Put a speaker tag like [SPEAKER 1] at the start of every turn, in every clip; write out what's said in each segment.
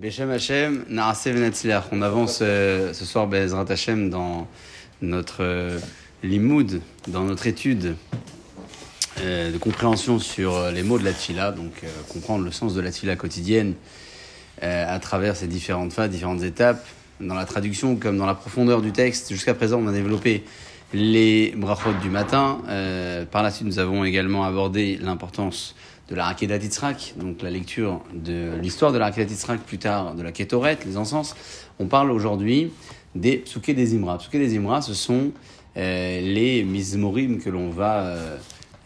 [SPEAKER 1] Beshem Hashem. On avance euh, ce soir, Bezrat Hashem, dans notre euh, limoud, dans notre étude euh, de compréhension sur les mots de la tfila, donc euh, comprendre le sens de la tfila quotidienne euh, à travers ces différentes phases, différentes étapes, dans la traduction comme dans la profondeur du texte. Jusqu'à présent, on a développé les brachot du matin. Euh, par la suite, nous avons également abordé l'importance de la Rakedat Yitzhak, donc la lecture de l'histoire de la Rakedat Yitzhak, plus tard de la Ketoret, les encens. On parle aujourd'hui des Psuké des Imra. Psuké des Imra, ce sont euh, les Mizmorim que l'on va euh,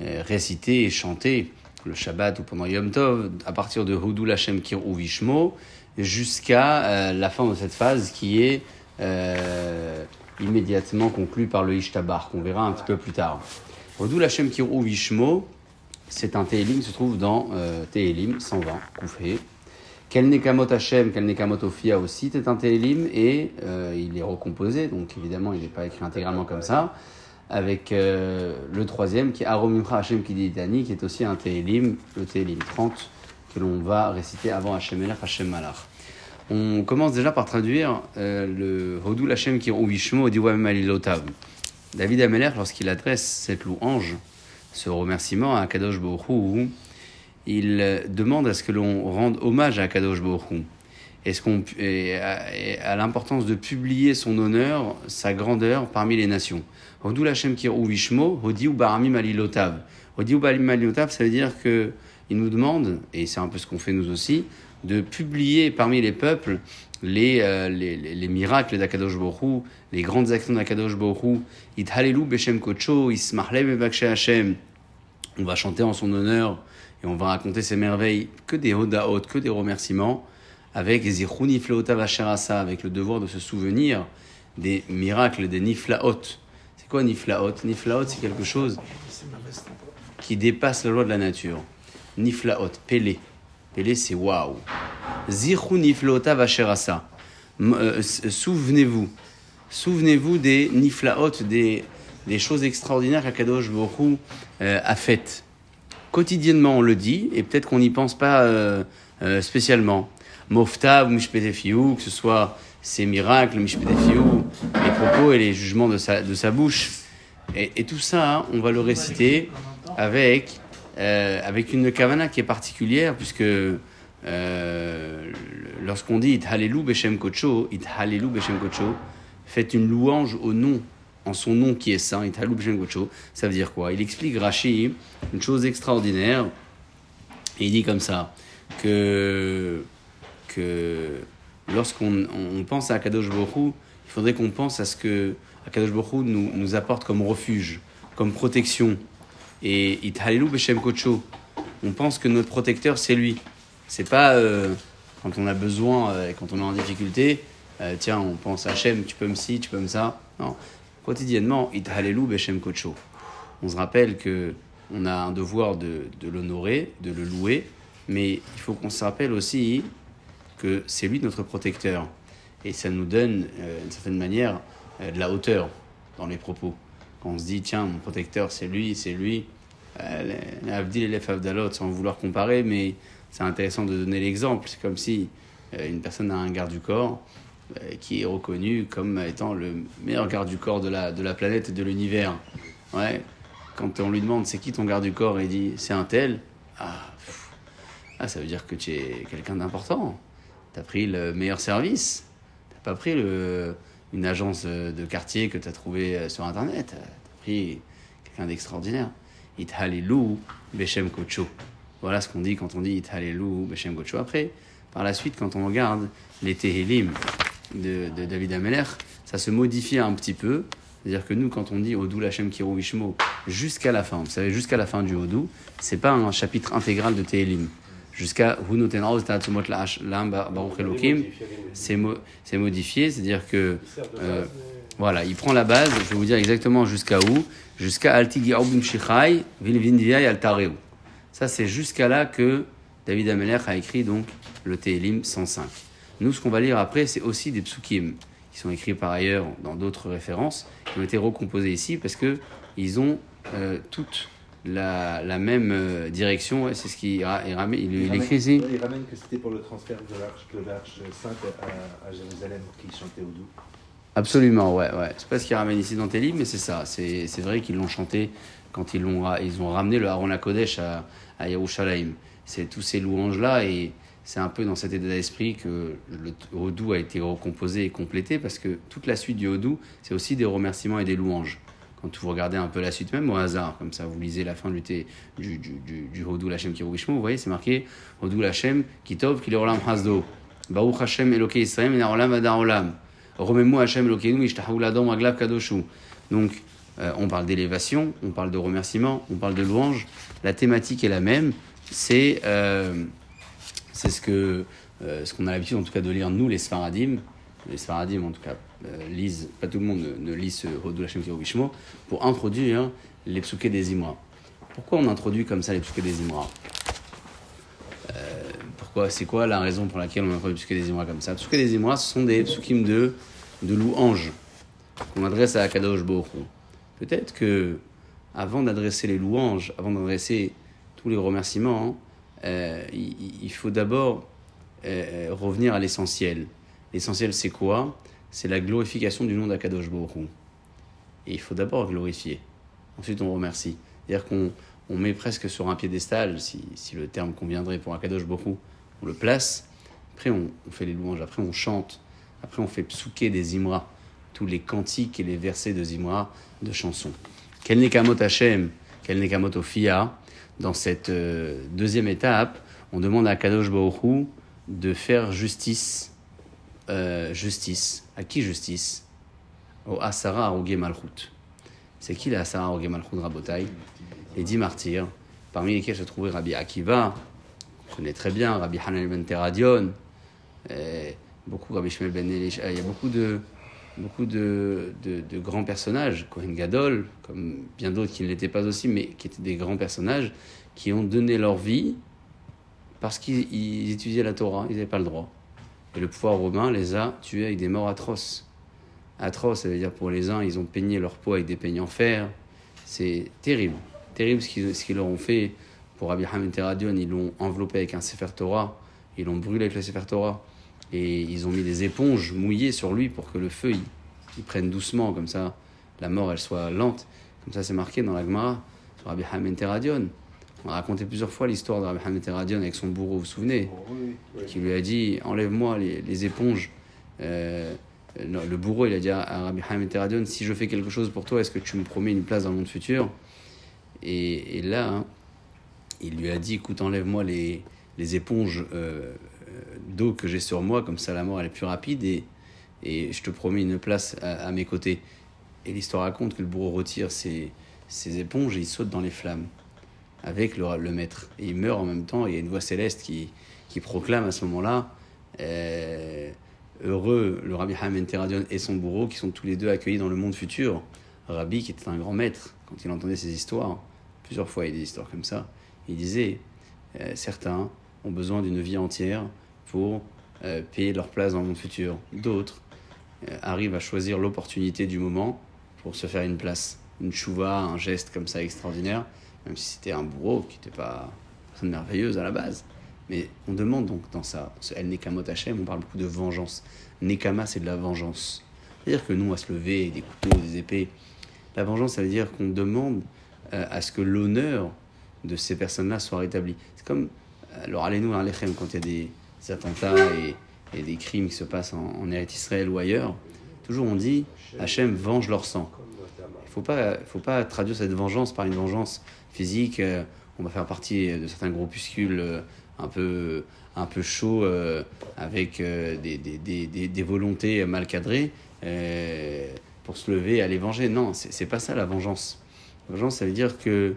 [SPEAKER 1] euh, réciter et chanter le Shabbat ou pendant Yom Tov, à partir de Houdou Lachem Kirou Vishmo, jusqu'à la fin de cette phase qui est immédiatement conclue par le Ishtabar, qu'on verra un petit peu plus tard. Houdou Lachem Kirou Vishmo, c'est un qui se trouve dans euh, Télim 120, Koufé. Kel Nekamot Kel Nekamot Ophia aussi, c'est un Télim et euh, il est recomposé, donc évidemment il n'est pas écrit intégralement comme ça, avec euh, le troisième qui est Aromimcha Hashem Kiditani, qui est aussi un Télim, le Télim 30, que l'on va réciter avant Hashem Elach, Hashem Malach. On commence déjà par traduire euh, le Hodou Hashem Kirou Vishmo Diwam Alilotav. David Ameler, lorsqu'il adresse cette louange, ce remerciement à Kadosh Borou, il demande à ce que l'on rende hommage à Kadosh Borou. Est-ce qu'on et à, à l'importance de publier son honneur, sa grandeur parmi les nations? Hodou Lachem Kirou Vishmo, Hodi ou Baramim Alilotav. Hodi ou Baramim Alilotav, ça veut dire que il nous demande, et c'est un peu ce qu'on fait nous aussi, de publier parmi les peuples les, euh, les, les, les miracles d'Akadosh Borou, les grandes actions d'Akadosh Borou, It Halelu Beshem Kocho, Ismahle Bevakshe Hashem. On va chanter en son honneur et on va raconter ses merveilles, que des hodaot, que des remerciements, avec Zichou Niflaota Vasharasa, avec le devoir de se souvenir des miracles, des Niflaot. C'est quoi Niflaot Niflaot, c'est quelque chose qui dépasse la loi de la nature. Niflaot, Pélé. Pélé, c'est waouh. Zichou Niflaota Vasharasa. M- euh, s- Souvenez-vous. Souvenez-vous des Niflaot, des, des choses extraordinaires qu'Akadosh Borou euh, a faites. Quotidiennement, on le dit, et peut-être qu'on n'y pense pas euh, euh, spécialement. Mofta ou que ce soit ses miracles, Mishpetefiou, les propos et les jugements de sa, de sa bouche. Et, et tout ça, hein, on va le réciter avec, euh, avec une kavana qui est particulière, puisque euh, lorsqu'on dit It Halelu Beshem Kocho, It Halelu Beshem Kocho, faites une louange au nom, en son nom qui est saint, It Halelu Beshem Kocho, ça veut dire quoi? Il explique Rashi une chose extraordinaire, et il dit comme ça, que, que lorsqu'on on pense à Kadosh Borou, il faudrait qu'on pense à ce que Kadosh Borou nous, nous apporte comme refuge, comme protection. Et It Halelu Beshem Kocho, on pense que notre protecteur c'est lui. C'est pas euh, quand on a besoin, euh, quand on est en difficulté, euh, tiens, on pense à Hachem, tu peux me ci, tu peux me ça. Non. Quotidiennement, It Halelu Beshem Kocho. On se rappelle que on a un devoir de, de l'honorer, de le louer, mais il faut qu'on se rappelle aussi que c'est lui notre protecteur. Et ça nous donne, euh, d'une certaine manière, de la hauteur dans les propos. Quand on se dit, tiens, mon protecteur, c'est lui, c'est lui, euh, les Avdil et les Favdalot, sans vouloir comparer, mais c'est intéressant de donner l'exemple. C'est comme si euh, une personne a un garde du corps euh, qui est reconnu comme étant le meilleur garde du corps de la, de la planète et de l'univers. Ouais. Quand on lui demande c'est qui ton garde du corps, il dit c'est un tel. Ah, ah, ça veut dire que tu es quelqu'un d'important. Tu as pris le meilleur service. Tu pas pris le, une agence euh, de quartier que tu as trouvé euh, sur Internet. Tu as pris quelqu'un d'extraordinaire. It halilou Beshem Kocho. Voilà ce qu'on dit quand on dit It halilou Beshem Kocho. Après, par la suite, quand on regarde les Tehillim de, David Ameler, ça se modifie un petit peu. C'est-à-dire que nous, quand on dit Odou Kirou Vishmo jusqu'à la fin, vous savez, jusqu'à la fin du Odou, c'est pas un chapitre intégral de Tehillim. Jusqu'à c'est mo- c'est modifié, c'est-à-dire que euh, voilà, il prend la base, je vais vous dire exactement jusqu'à où, jusqu'à Altigi Shichai, Altareu. Ça, c'est jusqu'à là que David Ameler a écrit donc le Tehillim 105. Nous, ce qu'on va lire après, c'est aussi des psukim qui sont écrits par ailleurs dans d'autres références, qui ont été recomposés ici parce que ils ont euh, toutes la, la même euh, direction. Ouais, c'est ce qu'il il, ramène- il, il
[SPEAKER 2] ramène-
[SPEAKER 1] écrit ici.
[SPEAKER 2] il ramène que c'était pour le transfert de l'arche, sainte à, à Jérusalem qui chantait au doux.
[SPEAKER 1] Absolument, ouais, ouais. C'est pas ce qu'il ramène ici dans tes livres, mais c'est ça. C'est vrai qu'ils l'ont chanté quand ils, l'ont, ra- ils ont ramené le Aaron Kodesh à, à Yerushalayim. C'est tous ces louanges-là et c'est un peu dans cet état d'esprit que le Hodou a été recomposé et complété parce que toute la suite du Hodou, c'est aussi des remerciements et des louanges. Quand vous regardez un peu la suite, même au hasard, comme ça, vous lisez la fin du, thé- du, du, du, du Hodou Lachem vous voyez, c'est marqué Hodou Lachem Kitov Kileolam Hasdo. Baruch Hashem Eloke Israël Menaolam Adaolam. Remets-moi Hashem Elokeinu Ishtahu Ladam Aglav Kadoshu. Donc, euh, on parle d'élévation, on parle de remerciement, on parle de louange. La thématique est la même. C'est euh, ce que euh, ce qu'on a l'habitude en tout cas de lire nous les Sfaradim. Les Sfaradim en tout cas lisent, pas tout le monde ne, lit ce Hodou Hashem Kirubishmo pour introduire les psuké des Imra. Pourquoi on introduit comme ça les psuké des Imra Euh, Pourquoi C'est quoi la raison pour laquelle on introduit les psuké des Imra comme ça? Les psuké des Imra, ce sont des psukim de, de louanges qu'on adresse à Akadosh Baruch Hu. Peut-être que avant d'adresser les louanges, avant d'adresser tous les remerciements, euh, il, faut d'abord euh, revenir à l'essentiel. L'essentiel, c'est quoi? C'est la glorification du nom d'Akadosh Hu. Et il faut d'abord glorifier. Ensuite, on remercie. C'est-à-dire qu'on on met presque sur un piédestal, si, si le terme conviendrait pour Akadosh Hu, on le place. Après, on, fait les louanges. Après, on chante. Après, on fait psouké des Imra. Tous les cantiques et les versets de Zimra de chansons. Quel Nekamot Hashem, quel Nekamot Ophia. Dans cette euh, deuxième étape, on demande à Kadosh Hu de faire justice. Euh, justice. À qui justice? Au Asara Aroge Malchut. C'est qui les Asara Aroge Malchut Rabotai? Les dix martyrs, parmi lesquels se trouvait Rabbi Akiva, on connaît très bien, Rabbi Hanan ben Teradion, euh, beaucoup Rabbi Shmuel ben Elish. Il y a beaucoup de, beaucoup de, de, de grands personnages, Kohen Gadol, comme bien d'autres qui ne l'étaient pas aussi, mais qui étaient des grands personnages, qui ont donné leur vie parce qu'ils ils étudiaient la Torah, ils n'avaient pas le droit. Et le pouvoir romain les a tués avec des morts atroces. Atroces, ça veut dire pour les uns, ils ont peigné leur peau avec des peignes en fer. C'est terrible. Terrible ce qu'ils leur ont fait. Pour Rabbi Hamid Teradion, ils l'ont enveloppé avec un Sefer Torah, ils l'ont brûlé avec le Sefer Torah, et ils ont mis des éponges mouillées sur lui pour que le feu, il, il prenne doucement, comme ça, la mort, elle soit lente. Comme ça, c'est marqué dans la Gemara, sur Rabbi Hamid Teradion. On a raconté plusieurs fois l'histoire de Rabbi Teradion avec son bourreau, vous vous souvenez qui lui a dit enlève-moi les, les éponges. Euh, le bourreau, il a dit à, Rabbi Teradion si je fais quelque chose pour toi, est-ce que tu me promets une place dans le monde futur? Et, et là, hein, il lui a dit écoute, enlève-moi les, les éponges euh, euh, d'eau que j'ai sur moi, comme ça la mort elle est plus rapide et, et je te promets une place à, à mes côtés. Et l'histoire raconte que le bourreau retire ses, ses éponges et il saute dans les flammes avec le, maître. Et il meurt en même temps. Il y a une voix céleste qui, qui proclame à ce moment-là euh, Heureux le Rabbi Haim Teradion et son bourreau qui sont tous les deux accueillis dans le monde futur. Rabbi qui était un grand maître, quand il entendait ces histoires, plusieurs fois il y a des histoires comme ça, il disait euh, Certains ont besoin d'une vie entière pour euh, payer leur place dans le monde futur. D'autres arrivent à choisir l'opportunité du moment pour se faire une place. Une chouva, un geste comme ça extraordinaire, même si c'était un bourreau qui n'était pas personne merveilleuse à la base. Mais on demande donc dans ça, dans ce El Nekamot Hashem, on parle beaucoup de vengeance. Nekama, c'est de la vengeance. C'est-à-dire que nous, on va se lever des couteaux, des épées. La vengeance, ça veut dire qu'on demande euh, à ce que l'honneur de ces personnes-là soit rétabli. C'est comme, alors allez-nous à quand il y a des, attentats et, des crimes qui se passent en, en Israël ou ailleurs, toujours on dit Hachem venge leur sang. Il ne faut pas, faut pas traduire cette vengeance par une vengeance physique. euh, on va faire partie de certains groupuscules euh, un peu, un peu chauds euh, avec des, des, des, des, volontés mal cadrées pour se lever et aller venger. Non, c'est pas ça la vengeance. La vengeance, ça veut dire que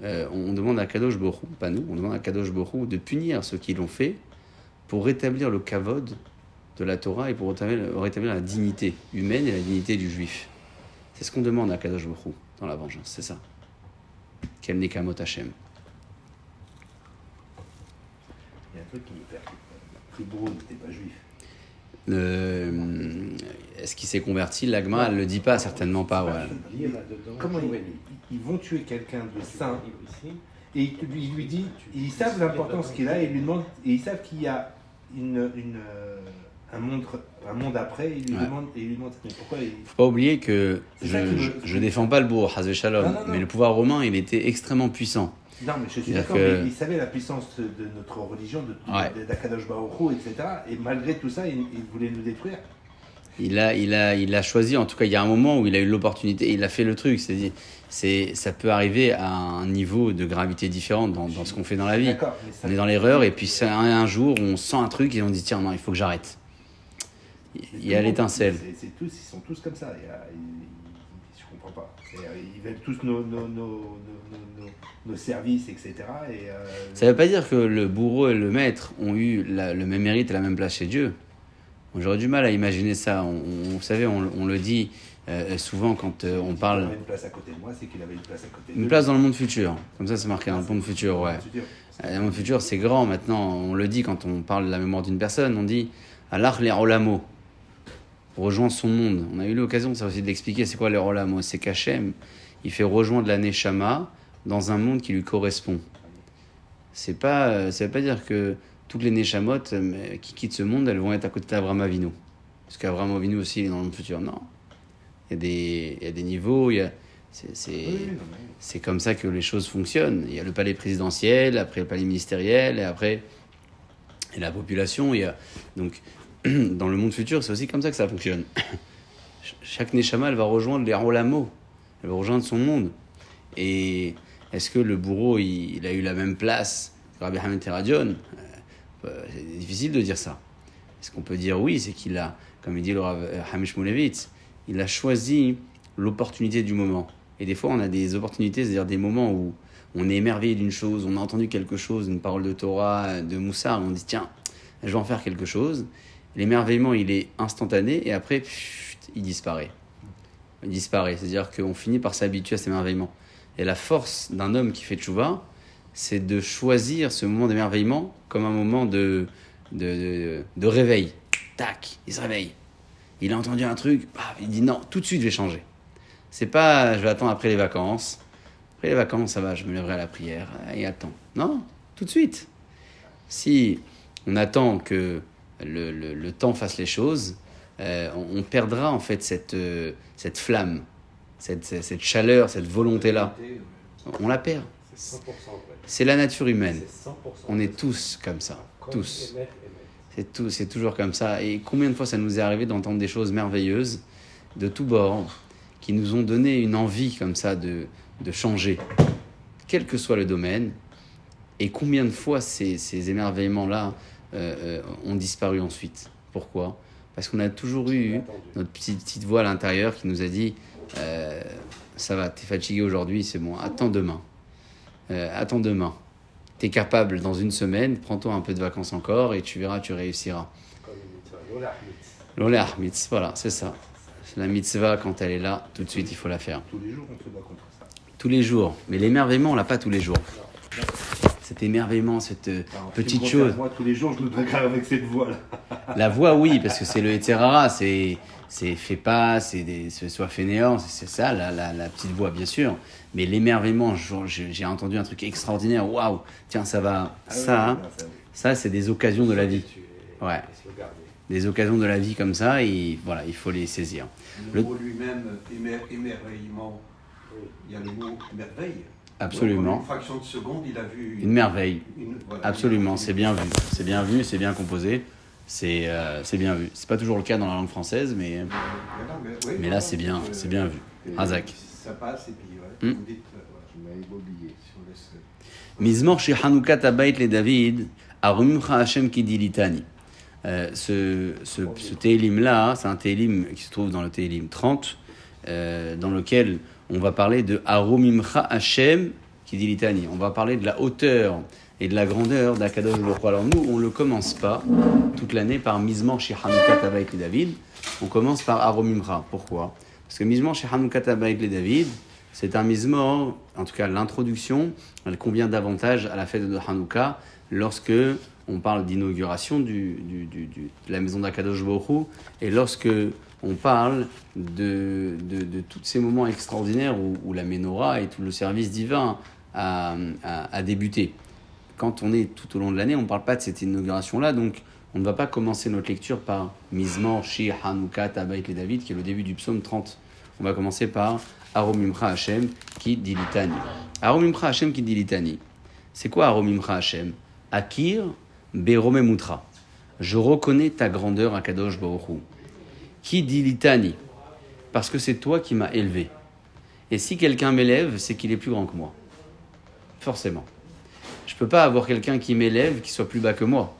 [SPEAKER 1] on demande à Kadosh Borou, pas nous, on demande à Kadosh Borou de punir ceux qui l'ont fait pour rétablir le kavod de la Torah et pour rétablir, rétablir la dignité humaine et la dignité du juif. C'est ce qu'on demande à Kadosh Borou dans la vengeance, c'est ça. Quel Nekamot Hashem.
[SPEAKER 2] Il y a un truc qui me percute. Le bourreau n'était pas juif.
[SPEAKER 1] Euh, Est-ce qu'il s'est converti L'Agma, elle le dit pas, certainement pas. Ouais.
[SPEAKER 3] Comment
[SPEAKER 2] ils vont tuer quelqu'un de saint et il lui, il lui dit, ils savent l'importance qu'il a et ils lui demandent, et ils savent qu'il y a une, une, euh, un monde, un monde après. Ils lui
[SPEAKER 1] Ouais.
[SPEAKER 2] demandent, et ils lui demandent mais pourquoi il-
[SPEAKER 1] Faut pas oublier que je,
[SPEAKER 2] me-
[SPEAKER 1] je défends pas le bourg, Shalom,
[SPEAKER 2] Non, non, non.
[SPEAKER 1] mais le pouvoir romain, il était extrêmement puissant.
[SPEAKER 2] Non, mais je suis d'accord,
[SPEAKER 1] que-
[SPEAKER 2] il savait la puissance de notre religion, de,
[SPEAKER 1] Ouais.
[SPEAKER 2] de, d'Akadosh Baruch Hu, etc. Et malgré tout ça, il, il voulait nous détruire.
[SPEAKER 1] Il a, il, a, il a choisi, en tout cas, il y a un moment où il a eu l'opportunité, il a fait le truc. C'est-à-dire, c'est, ça peut arriver à un niveau de gravité différent dans, dans ce qu'on fait dans la vie. On est dans l'erreur, et puis un, un jour, on sent un truc et on dit tiens, non, il faut que j'arrête. Il y a l'étincelle.
[SPEAKER 2] C'est, c'est tous, ils sont tous comme ça. Il y a- je comprends pas. Euh, ils veulent tous nos, nos, nos, nos, services, etc. Et, euh,
[SPEAKER 1] Ça ne veut pas dire que le bourreau et le maître ont eu la- le même mérite et la même place chez Dieu. J'aurais du mal à imaginer ça. On, on- vous savez, on, on le dit euh, souvent quand euh, on
[SPEAKER 2] Il
[SPEAKER 1] parle.
[SPEAKER 2] avait une place à côté de moi, c'est qu'il avait une place à côté de
[SPEAKER 1] Une
[SPEAKER 2] lui.
[SPEAKER 1] place dans le monde futur. Comme ça, c'est marqué dans le monde futur, ouais. Le monde futur, c'est grand maintenant. On le dit quand on parle de la mémoire d'une personne. On dit Allah les rolamo. Rejoint son monde. On a eu l'occasion, ça aussi, de l'expliquer. C'est quoi les rolamo C'est qu'Hachem, il fait rejoindre la Neshama dans un monde qui lui correspond. C'est pas, euh, ça veut pas dire que toutes les Neshamot euh, qui quittent ce monde, elles vont être à côté d'Abraham Avinu. Parce qu'Abraham Avinu aussi, il est dans le monde futur. Non. Il y a des, il y a des niveaux, il y a, c'est comme ça que les choses fonctionnent. Il y a le palais présidentiel, après le palais ministériel, et après et la population. Il y a... Donc, dans le monde futur, c'est aussi comme ça que ça fonctionne. Ch- Chaque Neshama, elle va rejoindre les Rolamo. Elle va rejoindre son monde. Et est-ce que le bourreau, il, a eu la même place que Rabbi Hamed Teradion? Euh, C'est difficile de dire ça. Ce qu'on peut dire oui, c'est qu'il a, comme il dit le euh, Hamish Moulevitz, il a choisi l'opportunité du moment. Et des fois, on a des opportunités, c'est-à-dire des moments où on est émerveillé d'une chose, on a entendu quelque chose, une parole de Torah, de Moussa, on dit tiens, je vais en faire quelque chose. L'émerveillement, il est instantané et après, il disparaît. Il disparaît, c'est-à-dire qu'on finit par s'habituer à cet émerveillement. Et la force d'un homme qui fait tchouva, c'est de choisir ce moment d'émerveillement comme un moment de, de, de, réveil. Tac, il se réveille. Il a entendu un truc, paf, il dit non, tout de suite je vais changer. C'est pas je vais attendre après les vacances. Après les vacances, ça va, je me lèverai à la prière et attends. Non, tout de suite. Si on attend que le, le- le temps fasse les choses, euh, on, on perdra en fait cette, euh, cette flamme, cette, cette- cette chaleur, cette volonté-là. On la perd.
[SPEAKER 3] C'est 100% vrai.
[SPEAKER 1] C'est la nature humaine.
[SPEAKER 3] C'est 100%
[SPEAKER 1] On est tous comme ça. Tous. C'est tout, c'est toujours comme ça. Et combien de fois ça nous est arrivé d'entendre des choses merveilleuses de tous bords qui nous ont donné une envie comme ça de, de changer, quel que soit le domaine. Et combien de fois ces, ces émerveillements-là euh, euh, ont disparu ensuite Pourquoi? Parce qu'on a toujours eu notre petite, petite voix à l'intérieur qui nous a dit euh, Ça va, t'es fatigué aujourd'hui, c'est bon, attends demain. Euh, attends demain. T'es capable dans une semaine, prends-toi un peu de vacances encore et tu verras, tu réussiras. L'olé voilà, c'est ça. La mitzvah, quand elle est là, tout de suite, il faut la faire.
[SPEAKER 2] Tous les jours, on se bat contre ça.
[SPEAKER 1] Tous les jours. Mais l'émerveillement, on l'a pas tous les jours. Cet émerveillement, cette euh,
[SPEAKER 2] Alors,
[SPEAKER 1] petite chose.
[SPEAKER 2] Moi, tous les jours, je me avec cette voix-là.
[SPEAKER 1] La voix, oui, parce que c'est le Eterara, c'est c'est fais pas, c'est soit fainéant, c'est ça, la, la, la petite voix, bien sûr. Mais l'émerveillement, j'ai entendu un truc extraordinaire, waouh, tiens, ça va,
[SPEAKER 2] Ah
[SPEAKER 1] ça,
[SPEAKER 2] oui, non, ça,
[SPEAKER 1] c'est des occasions de la vie. Ouais. Des occasions de la vie comme ça, et voilà, il faut les saisir.
[SPEAKER 4] Le,
[SPEAKER 1] Le-
[SPEAKER 4] mot lui-même, émer- émerveillement,
[SPEAKER 3] Oui.
[SPEAKER 4] il y a le mot merveille.
[SPEAKER 1] Absolument.
[SPEAKER 4] En une fraction de seconde, il a vu
[SPEAKER 1] Une merveille.
[SPEAKER 4] une- voilà,
[SPEAKER 1] Absolument,
[SPEAKER 4] une-
[SPEAKER 1] c'est bien vu. C'est bien vu, c'est bien composé. C'est euh, bien vu. C'est pas toujours le cas dans la langue française, mais
[SPEAKER 4] Voilà, mais, oui,
[SPEAKER 1] Mais là, c'est bien,
[SPEAKER 4] euh,
[SPEAKER 1] c'est bien vu. Razak.
[SPEAKER 4] Ça passe et puis ouais,
[SPEAKER 1] Hmm.
[SPEAKER 4] vous dites, euh, voilà,
[SPEAKER 2] oublié.
[SPEAKER 4] euh,
[SPEAKER 1] Mizmor chez Hanouka Tabait le David, Arumcha Hashem Kidilitani. Euh, ce, ce, ce Télim-là, c'est un Télim qui se trouve dans le Télim 30, euh, dans lequel on va parler de Arumimcha Hashem Kidilitani. On va parler de la hauteur et de la grandeur d'Akadosh Baruch. Alors nous, on ne commence pas toute l'année par Mizmor chez Hanouka Tabait le David, on commence par Arumimcha. Pourquoi? Parce que Mizmor chez Hanouka Tabait le David, c'est un Mizmor, en tout cas l'introduction, elle convient davantage à la fête de Hanouka lorsque on parle d'inauguration de la maison d'Akadosh Baruch et lorsque on parle de, de, de tous ces moments extraordinaires où, la menorah et tout le service divin a, a- débuté. Quand on est tout au long de l'année, on ne parle pas de cette inauguration-là, donc on ne va pas commencer notre lecture par Mizmor, Shir, Hanouka, Tabaït et David, qui est le début du psaume 30. On va commencer par Aromimcha Hashem qui dit litani. Aromimcha Hashem qui dit litani. C'est quoi Aromimcha Hashem? Akir Beromemutra. Je reconnais ta grandeur à Kadosh Baruch Qui dit litani Parce que c'est toi qui m'as élevé. Et si quelqu'un m'élève, c'est qu'il est plus grand que moi. Forcément. Je ne peux pas avoir quelqu'un qui m'élève qui soit plus bas que moi.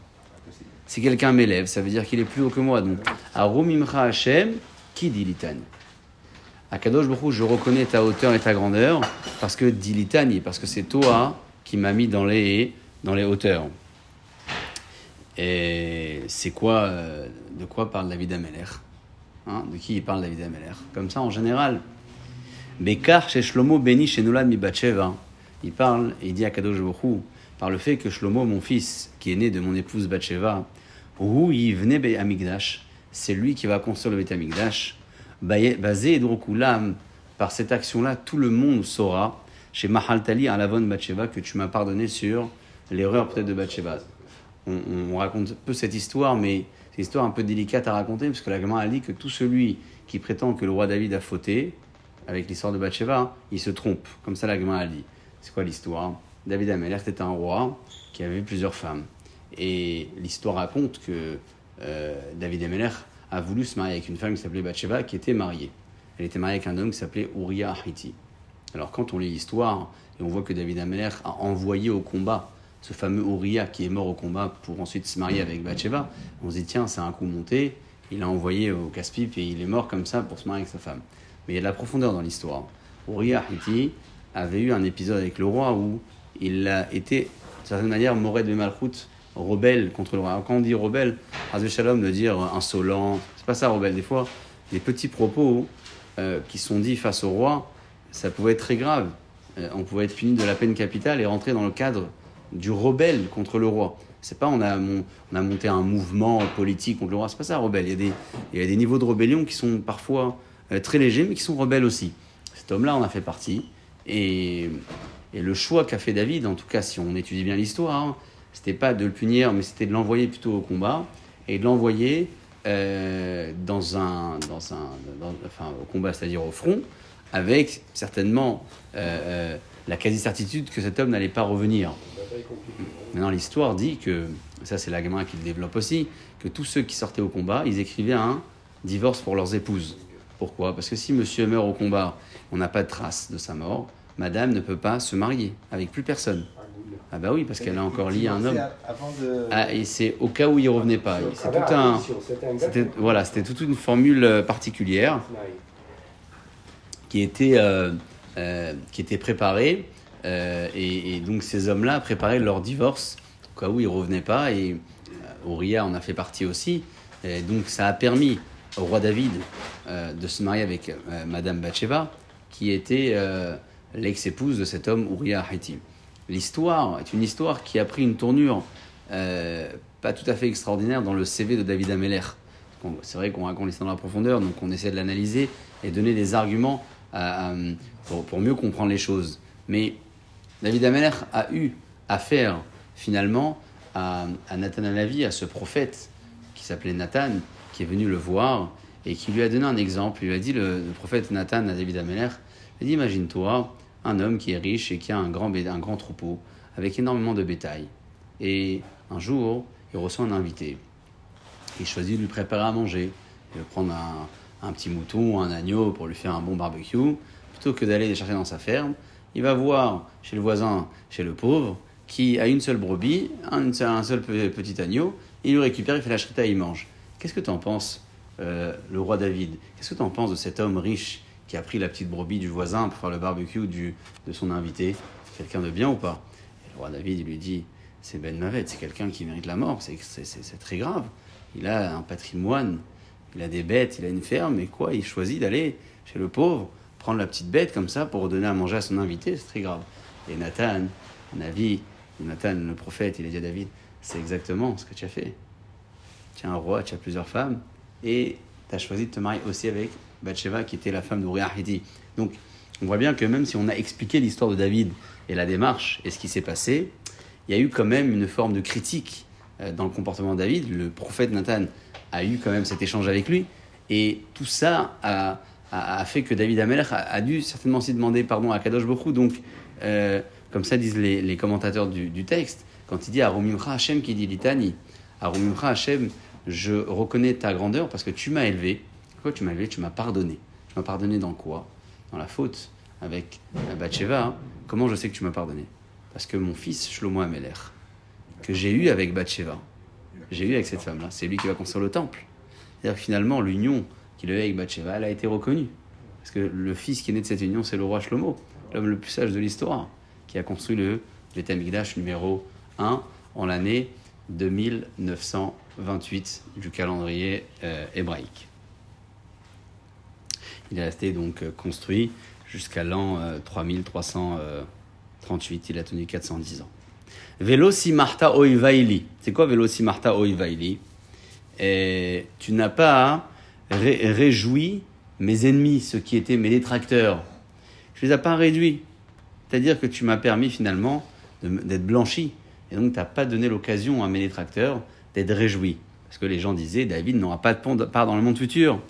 [SPEAKER 1] Si quelqu'un m'élève, ça veut dire qu'il est plus haut que moi. Donc, Aromimcha Hashem qui dit litani. Akadosh Baruch Hu, je reconnais ta hauteur et ta grandeur parce que dilitani, parce que c'est toi qui m'as mis dans les, dans les hauteurs. Et c'est quoi, euh, de quoi parle David Ameler? Hein De qui il parle David Ameler Comme ça en général. Bekar chez Shlomo Beni chez Batsheva. Il parle il dit à Kadosh Baruch par le fait que Shlomo, mon fils, qui est né de mon épouse Batsheva, où il venait c'est lui qui va construire le Bet Amigdash. Basé et Drokulam, par cette action-là, tout le monde saura, chez Mahaltali à Lavon Batsheva, que tu m'as pardonné sur l'erreur peut-être de Batsheva. On, on raconte peu cette histoire, mais c'est une histoire un peu délicate à raconter, parce que la Gemara dit que tout celui qui prétend que le roi David a fauté, avec l'histoire de Bathsheba, il se trompe. Comme ça, la Gemara a dit. C'est quoi l'histoire? David Ameller était un roi qui avait plusieurs femmes. Et l'histoire raconte que euh, David Ameller a voulu se marier avec une femme qui s'appelait Bathsheba, qui était mariée. Elle était mariée avec un homme qui s'appelait Uriah Ahiti. Alors quand on lit l'histoire, et on voit que David Ameller a envoyé au combat ce fameux Uriah qui est mort au combat pour ensuite se marier avec Bathsheba, on se dit tiens, c'est un coup monté, il l'a envoyé au casse-pipe et il est mort comme ça pour se marier avec sa femme. Mais il y a de la profondeur dans l'histoire. Uriah Hiti avait eu un épisode avec le roi où il a été, d'une certaine manière, Mored de Malchut, rebelle contre le roi. Quand on dit rebelle, Hazé Shalom de dire insolent, c'est pas ça rebelle. Des fois, des petits propos euh, qui sont dits face au roi, ça pouvait être très grave. Euh, on pouvait être puni de la peine capitale et rentrer dans le cadre du rebelle contre le roi. C'est pas on a, mon- on a monté un mouvement politique contre le roi, c'est pas ça rebelle. Il y, a des, niveaux de rébellion qui sont parfois euh, très légers, mais qui sont rebelles aussi. Cet homme-là en a fait partie. Et, et le choix qu'a fait David, en tout cas si on étudie bien l'histoire, hein, c'était pas de le punir, mais c'était de l'envoyer plutôt au combat et de l'envoyer euh, dans un, dans un, dans- au combat, c'est-à-dire au front, avec certainement euh, la quasi-certitude que cet homme n'allait pas revenir. Maintenant, l'histoire dit que, ça c'est la gamin qui le développe aussi, que tous ceux qui sortaient au combat, ils écrivaient un divorce pour leurs épouses. Pourquoi? Parce que si monsieur meurt au combat, on n'a pas de trace de sa mort, madame ne peut pas se marier avec plus personne. Ah bah oui, parce qu'elle a encore lié un homme.
[SPEAKER 2] Avant de.
[SPEAKER 1] Ah, et c'est au cas où il revenait pas. C'est tout un, c'était, voilà, c'était toute une formule euh, particulière qui était, euh, euh, qui était préparée. Euh, et, donc ces hommes-là préparaient leur divorce au cas où ils revenaient pas. Et euh, Uriah en a fait partie aussi. Et donc ça a permis au roi David euh, de se marier avec Madame Bathsheba, qui était l'ex-épouse de cet homme Uriah Haiti. L'histoire est une histoire qui a pris une tournure pas tout à fait extraordinaire dans le CV de David Ameller. C'est vrai qu'on raconte l'histoire dans la profondeur, donc on essaie de l'analyser et donner des arguments pour, pour mieux comprendre les choses. Mais David Ameller a eu affaire finalement à, à Nathan Alavi, à ce prophète qui s'appelait Nathan, qui est venu le voir et qui lui a donné un exemple. Il lui a dit, le, prophète Nathan à David Ameller, il dit, imagine-toi un homme qui est riche et qui a un grand, un grand troupeau avec énormément de bétail. Et un jour, il reçoit un invité. Il choisit de lui préparer à manger. Va prendre un, un petit mouton ou un agneau pour lui faire un bon barbecue. Plutôt que d'aller les chercher dans sa ferme, il va voir chez le voisin, chez le pauvre, qui a une seule brebis, un, seul- petit agneau, il le récupère, il fait la shrita il mange. Qu'est-ce que tu en penses, euh, le roi David? Qu'est-ce que tu en penses de cet homme riche qui a pris la petite brebis du voisin pour faire le barbecue du, de son invité? Quelqu'un de bien ou pas? Et le roi David, il lui dit c'est Ben Mavet, c'est quelqu'un qui mérite la mort, c'est très grave. Il a un patrimoine, il a des bêtes, il a une ferme, et quoi? Il choisit d'aller chez le pauvre, prendre la petite bête comme ça pour donner à manger à son invité, c'est très grave. Et Nathan, Navi, Nathan le prophète, il a dit à David c'est exactement ce que tu as fait. Tu es un roi, tu as plusieurs femmes, et tu as choisi de te marier aussi avec Bathsheba, qui était la femme d'Uriah Hiti. Donc, on voit bien que même si on a expliqué l'histoire de David et la démarche et ce qui s'est passé, il y a eu quand même une forme de critique euh, dans le comportement de David. Le prophète Nathan a eu quand même cet échange avec lui, et tout ça a, a- fait que David Amelech a, dû certainement aussi demander pardon à Kadosh Bokhu. Donc, euh, comme ça disent les, commentateurs du, texte, quand il dit Arumimcha Hashem qui dit Litani, Arumimcha Hashem, je reconnais ta grandeur parce que tu m'as élevé. Pourquoi tu m'as élevé? Tu m'as pardonné. Tu m'as pardonné dans quoi? Dans la faute avec euh, Bathsheba. hein. Comment je sais que tu m'as pardonné? Parce que mon fils Shlomo Ameler, que j'ai eu avec Bathsheba, j'ai eu avec cette femme-là, c'est lui qui va construire le temple. C'est-à-dire finalement, l'union qu'il a eu avec Bathsheba, a été reconnue. Parce que le fils qui est né de cette union, c'est le roi Shlomo, l'homme le plus sage de l'histoire, qui a construit le Beth numéro 1 en l'année 2928 du calendrier euh, hébraïque. Il est resté donc euh, construit jusqu'à l'an euh, 3338, il a tenu 410 ans. Velo Simarta Oivaili. C'est quoi Velo Simarta Oivaili Tu n'as pas ré- réjoui mes ennemis, ceux qui étaient mes détracteurs. Je les ai pas réduits. C'est-à-dire que tu m'as permis finalement d'être blanchi. Et donc, tu n'as pas donné l'occasion à mes détracteurs d'être réjouis. Parce que les gens disaient, David n'aura pas de part dans le monde futur.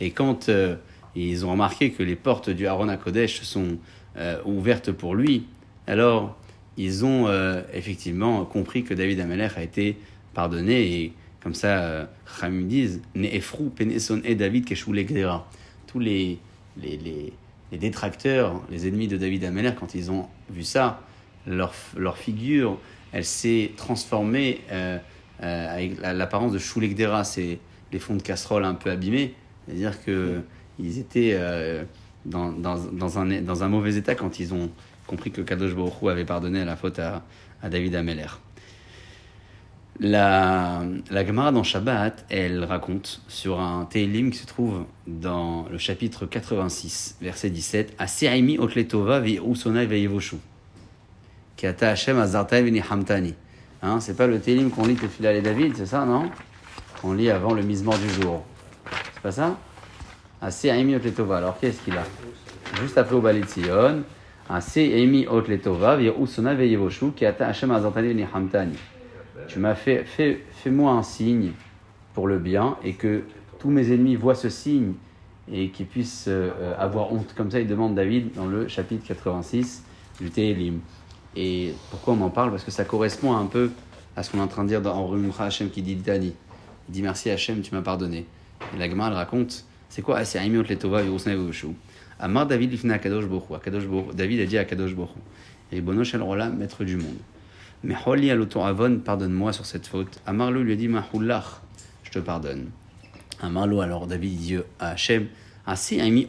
[SPEAKER 1] Et quand euh, ils ont remarqué que les portes du Aaron à Kodesh sont euh, ouvertes pour lui, alors ils ont euh, effectivement compris que David Amalek a été pardonné. Et comme ça, euh, Chamim disent, Ne'efrou peneson et David legdera. Tous les, les, les, les détracteurs, les ennemis de David Amalek, quand ils ont vu ça, leur, leur figure, elle s'est transformée euh, euh, avec la- l'apparence de Shulekdera, c'est les fonds de casserole un peu abîmés. C'est-à-dire que ils étaient euh, dans, dans, dans, un, dans un mauvais état quand ils ont compris que Kadosh Baruch avait pardonné la faute à, à David Ameller. La, la Gemara dans Shabbat, elle raconte sur un Teilim qui se trouve dans le chapitre 86, verset 17, Asirimi otletova ve'usonai ve'yevoshu. Qui ata Hashem azartai v'nihamtani. Hein, c'est pas le Teilim qu'on lit Tefila et David, c'est ça, non? On lit avant le misement du jour. C'est pas ça? Asirimi otletova. Alors qu'est-ce qu'il a? Juste après au Balit Sion, Asirimi otletova ve'usonai ve'yevoshu. Qui ata Hashem azartai v'nihamtani. Tu m'as fait, fais-moi un signe pour le bien et que tous mes ennemis voient ce signe et qu'ils puissent euh, avoir honte. Comme ça, il demande David dans le chapitre 86 du Télim. Et pourquoi on en parle? Parce que ça correspond un peu à ce qu'on est en train de dire dans en Rumra Hashem qui dit Dani. Il dit merci Hashem, tu m'as pardonné. Et la Gemara elle raconte c'est quoi? C'est Aimiot Letova. Amar David Lifna Akadosh Bohu. David a dit à Akadosh Bohu. Et Bono Shel Rola, maître du monde. Mais Holi Avon, pardonne-moi sur cette faute. Amarlo lui a dit Mahoulach, je te pardonne. Amarlo, alors David dit à Hachem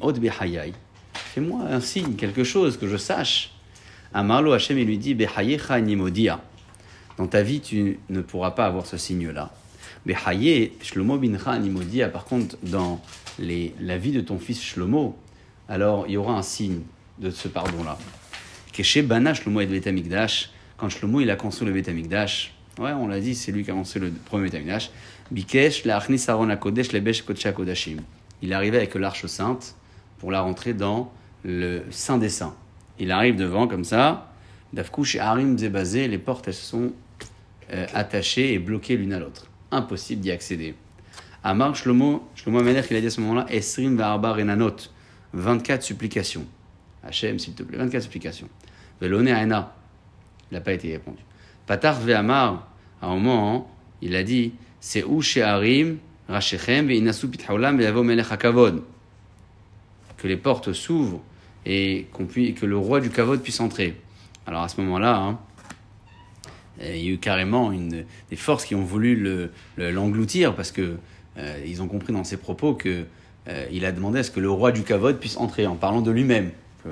[SPEAKER 1] od behayai. Fais-moi un signe, quelque chose que je sache. Amarlo, Hachem, il lui dit Behayecha nimodia. Dans ta vie, tu ne pourras pas avoir ce signe-là. Behaye, Shlomo bincha nimodia. Par contre, dans les, la vie de ton fils Shlomo, alors il y aura un signe de ce pardon-là. Keshe Shlomo et Betamikdash quand Shlomo il a construit le Beth Amikdash, ouais, on l'a dit, c'est lui qui a construit le premier Beth Amikdash. Bikesh la'achnis Aaron HaKodesh lebesh kodesh kodashim. Il arrivé avec l'arche sainte pour la rentrer dans le Saint des Saints. Il arrive devant comme ça, Dafkush et Harim Zebazé, les portes elles sont euh, attachées et bloquées l'une à l'autre. Impossible d'y accéder. Amar Shlomo, Shlomo Amelech, il a dit à ce moment-là, Esrim Va'arba Renanot, 24 supplications. Hachem, s'il te plaît, 24 supplications. Velone Aena, il n'a pas été répondu. Patar Ve'amar, à un moment, il a dit C'est où chez Harim, Rachechem, Ve'inasu Pithaolam, Ve'avo Melech Que les portes s'ouvrent et que le roi du Kavod puisse entrer. Alors à ce moment-là, hein, il y a eu carrément des forces qui ont voulu le- le- l'engloutir parce que euh, ils ont compris dans ses propos que euh, il a demandé à ce que le roi du Kavod puisse entrer en parlant de lui-même.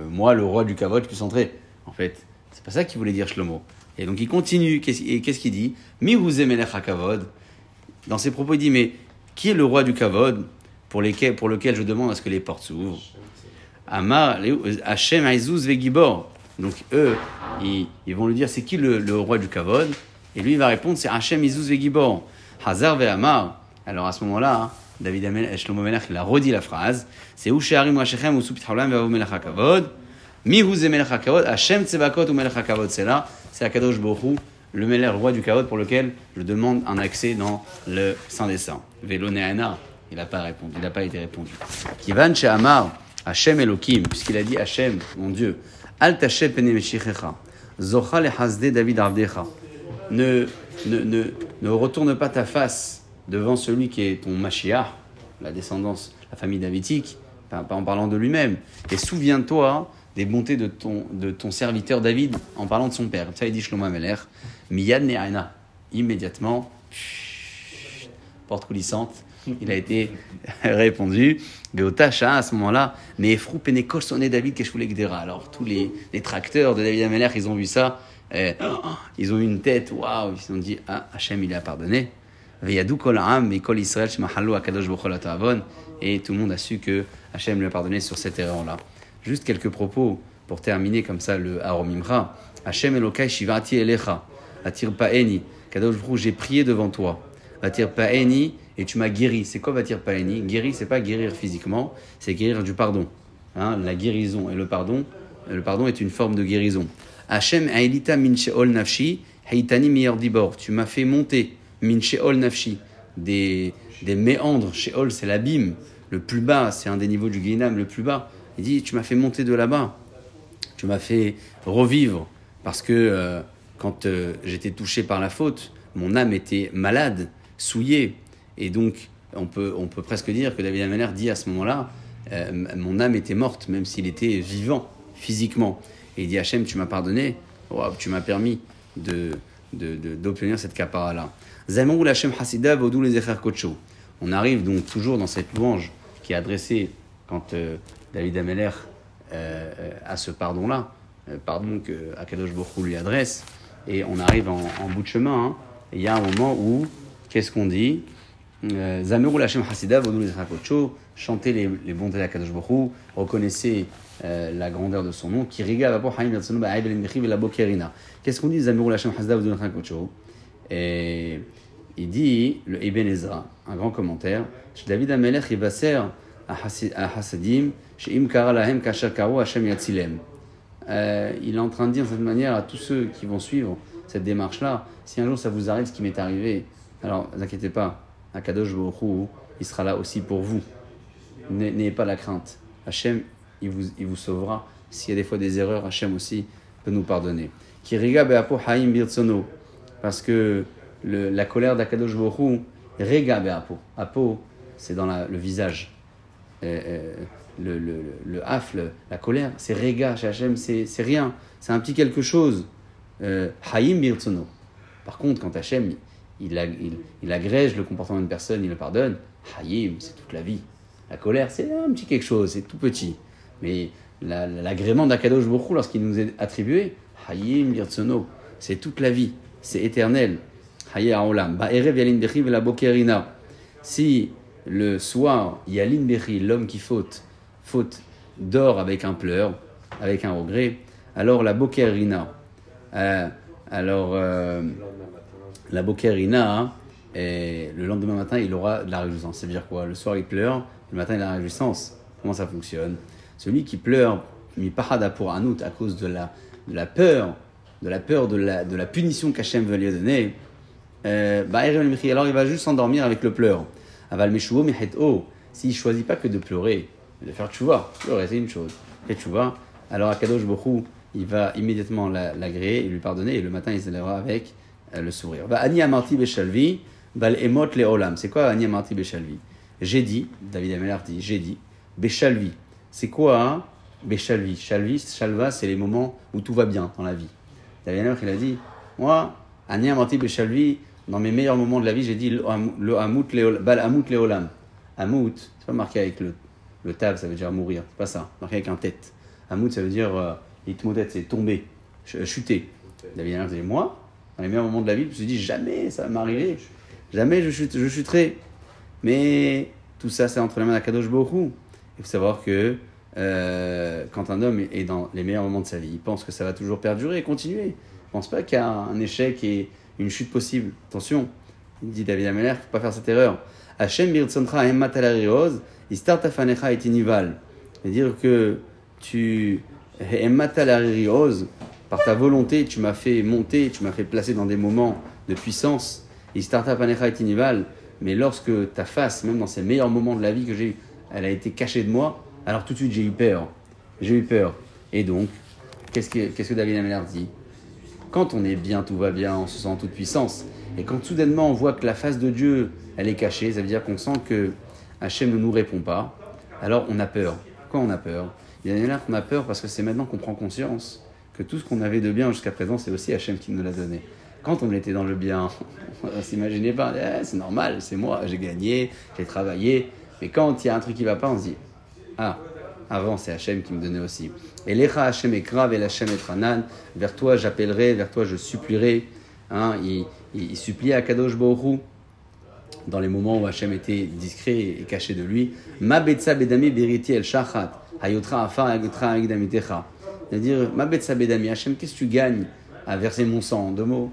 [SPEAKER 1] Moi, le roi du Kavod, puisse entrer. En fait, c'est pas ça qu'il voulait dire Shlomo. Et donc il continue. Et qu'est-ce qu'il dit? Dans ses propos, il dit Mais qui est le roi du Kavod pour, lesquels- pour lequel je demande à ce que les portes s'ouvrent? Amar, Hachem Aizuz Vegibor. Donc eux, ils, vont lui dire C'est qui le, roi du Kavod? Et lui, il va répondre, c'est Hachem Izuz Vegibor. Hazar Ve'amar. Alors à ce moment-là, hein, David Shlomo Melech, il a redit la phrase. C'est Usheharim Washechem Usupit Haolam Ve'avu Melech HaKavod. Mi Huze Melech HaKavod. Hachem Tzebakot ou Melech HaKavod. C'est là, c'est Akadosh Borou, le Melech, le roi du Kavod, pour lequel je demande un accès dans le Saint des Saints. Velo Ne'ana. Il n'a pas répondu, il n'a pas été répondu. Kivan She'amar. Hachem Elohim, puisqu'il a dit Hachem, mon Dieu. Al Tashem Pene Meshichecha. Zocha le Hasde David Avdecha. Ne, ne, ne, ne retourne pas ta face devant celui qui est ton Mashiach, la descendance, la famille davidique, pas pas en parlant de lui-même. Et souviens-toi des bontés de ton, serviteur David en parlant de son père. Ça, il dit Shlomo Ameler, Miyad Ne'ana. Immédiatement, porte coulissante, il a été répondu. Beotacha, à ce moment-là, mais Efrou Penekol sonné David Keshvoulek Dera. Alors, tous les, tracteurs de David Ameler, ils ont vu ça. eh, ils ont eu une tête, waouh, ils se sont dit, ah, Hachem, il a pardonné. Et. Et tout le monde a su que Hachem lui a pardonné sur cette erreur-là. Juste quelques propos pour terminer comme ça le Aromimra. Hachem Elokai shivati elecha. Atir pa'eni. Kadosh j'ai prié devant toi. Vatir pa'eni. Et tu m'as guéri. C'est quoi vatir pa'eni? Guéri, c'est pas guérir physiquement, c'est guérir du pardon. Hein, la guérison et le pardon. Le pardon est une forme de guérison. Hachem ailita min she'ol nafshi. Heitani miyar dibor. Tu m'as fait monter min she'ol nafshi. Des, des méandres. She'ol, c'est l'abîme. Le plus bas, c'est un des niveaux du Guénam, le plus bas. Il dit, tu m'as fait monter de là-bas. Tu m'as fait revivre. Parce que euh, quand euh, j'étais touché par la faute, mon âme était malade, souillée. Et donc, on peut, on peut presque dire que David Ameller dit à ce moment-là, euh, mon âme était morte, même s'il était vivant physiquement. Et il dit, Hachem, tu m'as pardonné, Wow, tu m'as permis de, d'obtenir cette capara-là. On arrive donc toujours dans cette louange qui est adressée quand David Ameller euh, euh, a ce pardon-là, euh, pardon que Akadosh Baruch Hu lui adresse, et on arrive en, bout de chemin. hein. Il y a un moment où, qu'est-ce qu'on dit? Euh, Zamerou Lachem Hasidah, Vodou Kocho, chantez les, les bontés d'Akadosh Baruch Hu, reconnaissez euh, la grandeur de son nom. Qu'est-ce qu'on dit Zamerou Lachem Hasidah, Vodou Kocho Et il dit, le Ibn Ezra, un grand commentaire, David Amelech, il va servir à Hasi- à Hasadim, chez Im Kara Lahem Kasher Karo Hashem Yatzilem. Euh, il est en train de dire de cette manière à tous ceux qui vont suivre cette démarche-là, si un jour ça vous arrive ce qui m'est arrivé, alors ne vous inquiétez pas, Akadosh Hu, il sera là aussi pour vous. N'ayez pas la crainte. Hachem, il vous, il vous sauvera. S'il y a des fois des erreurs, Hachem aussi peut nous pardonner. Kiriga be'apo haim birtsono. Parce que la colère d'Akadosh Hu, rega be'apo. Apo, c'est dans le visage. Euh, euh, le, le, le, le hafle, la colère, c'est rega chez Hachem, c'est rien. C'est un petit quelque chose. Euh, haim birtsono. Par contre, quand Hachem, il, il, il agrège le comportement d'une personne, il le pardonne, Hayim, c'est toute la vie. La colère, c'est un petit quelque chose, c'est tout petit. Mais la- la- l'agrément d'Akadosh Baruch Hu, lorsqu'il nous est attribué, Hayim Yirtsono, c'est toute la vie, c'est éternel. Hayya Olam. Ba'erev Yalin Vela Bokerina. Si le soir, Yalin Bechi, l'homme qui faute, faute, dort avec un pleur, avec un regret, alors la Bokerina, euh, alors. euh, la Bokerina, hein, et le lendemain matin, il aura de la réjouissance. Ça veut dire quoi? Le soir, il pleure, le matin, il a la réjouissance. Comment ça fonctionne? Celui qui pleure, mi parada pour Anout, à cause de la, de la peur, de la peur de la, de la punition qu'Hachem veut lui donner, euh, bah, alors il va juste s'endormir avec le pleur. Aval Meshuo Mihet-O, s'il ne choisit pas que de pleurer, de faire tchouva, pleurer c'est une chose, fait tchouva, alors Akadosh Bokhu, il va immédiatement la- l'agréer et lui pardonner, et le matin il se lèvera avec euh, le sourire. Va Ani Amarti Beshalvi, Bal Emot Le Olam. C'est quoi Ani Amarti Beshalvi? J'ai dit, David Ameller dit, j'ai dit, Beshalvi. C'est quoi hein? Beshalvi Shalvi, Shalva, c'est les moments où tout va bien dans la vie. David Ameller, il a dit, moi, Ani Amarti Beshalvi, dans mes meilleurs moments de la vie, j'ai dit, le Ham- le Hamout Le Olam- Bal Hamout Le Olam. Hamout, c'est pas marqué avec le, le tab, ça veut dire mourir, c'est pas ça, marqué avec un tête. Hamout, ça veut dire, euh, itmodet, c'est tomber, ch- chuter. David dit, moi, dans les meilleurs moments de la vie, je me suis dit, jamais ça va m'arriver. Jamais je, chute, je chuterai. Mais tout ça, c'est entre les mains d'Akadosh Baruch Il faut savoir que euh, quand un homme est dans les meilleurs moments de sa vie, il pense que ça va toujours perdurer et continuer. Il ne pense pas qu'il y a un échec et une chute possible. Attention, dit David Ameller, faut pas faire cette erreur. Hachem birtsontra emmat alarios, istar tafanecha et inival. C'est-à-dire que tu emmat alarios, par ta volonté, tu m'as fait monter, tu m'as fait placer dans des moments de puissance. Istar tafanecha et inival. Mais lorsque ta face, même dans ces meilleurs moments de la vie que j'ai eu, elle a été cachée de moi, alors tout de suite j'ai eu peur. J'ai eu peur. Et donc, qu'est-ce que, David Ameller dit? Quand on est bien, tout va bien, on se sent en toute puissance. Et quand soudainement on voit que la face de Dieu, elle est cachée, ça veut dire qu'on sent que Hachem ne nous répond pas, alors on a peur. Quand on a peur? Il y a là qu'on a peur parce que c'est maintenant qu'on prend conscience que tout ce qu'on avait de bien jusqu'à présent, c'est aussi Hachem qui nous l'a donné. Quand on était dans le bien, on s'imaginait pas, Eh, c'est normal, c'est moi, j'ai gagné, j'ai travaillé. Mais quand il y a un truc qui va pas, on se dit, ah, avant c'est Hachem qui me donnait aussi. Et l'Echa Hachem est grave et l'Hachem est ranan. Vers toi j'appellerai, vers toi je supplierai. Hein, il, il, il suppliait à Kadosh Baruch dans les moments où Hachem était discret et caché de lui. Ma betsa bedami beriti el shachat. Hayotra afar agotra agdamitecha. C'est-à-dire, ma betsa bedami, Hachem, qu'est-ce que tu gagnes à verser mon sang en deux mots?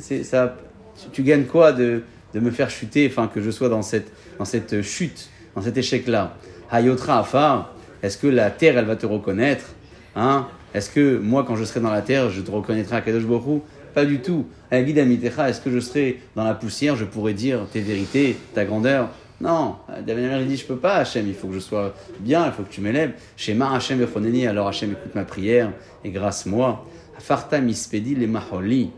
[SPEAKER 1] C'est ça, tu gagnes quoi de, de me faire chuter, enfin que je sois dans cette, dans cette chute, dans cet échec-là? Hayotra afar, est-ce que la terre, elle va te reconnaître hein? Est-ce que moi, quand je serai dans la terre, je te reconnaîtrai à Kadosh Hu? Pas du tout. Est-ce que je serai dans la poussière, je pourrais dire tes vérités, ta grandeur? Non. David il dit, je peux pas, Hachem, il faut que je sois bien, il faut que tu m'élèves. Shema Hachem alors Hachem écoute ma prière et grâce moi. Farta mispedi le maholi.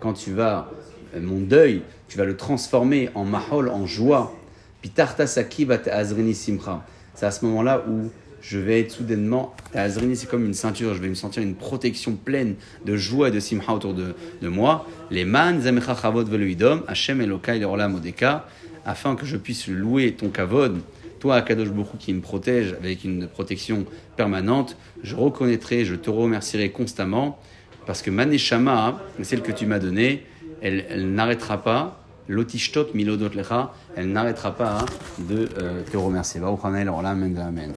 [SPEAKER 1] Quand tu vas, euh, mon deuil, tu vas le transformer en mahol, en joie. Pitarta saki bat azrini simcha. C'est à ce moment-là où je vais être soudainement, azrini c'est comme une ceinture, je vais me sentir une protection pleine de joie et de simcha autour de, de moi. Les man zamecha chavod veloidom, Hashem Elokai le olam odeka, afin que je puisse louer ton kavod, toi Akadosh Baruch Hu, qui me protège avec une protection permanente, je reconnaîtrai, je te remercierai constamment, parce que ma neshama, celle que tu m'as donnée, elle, n'arrêtera pas, l'otishtot milodot lecha, elle n'arrêtera pas de euh, te remercier. Amen.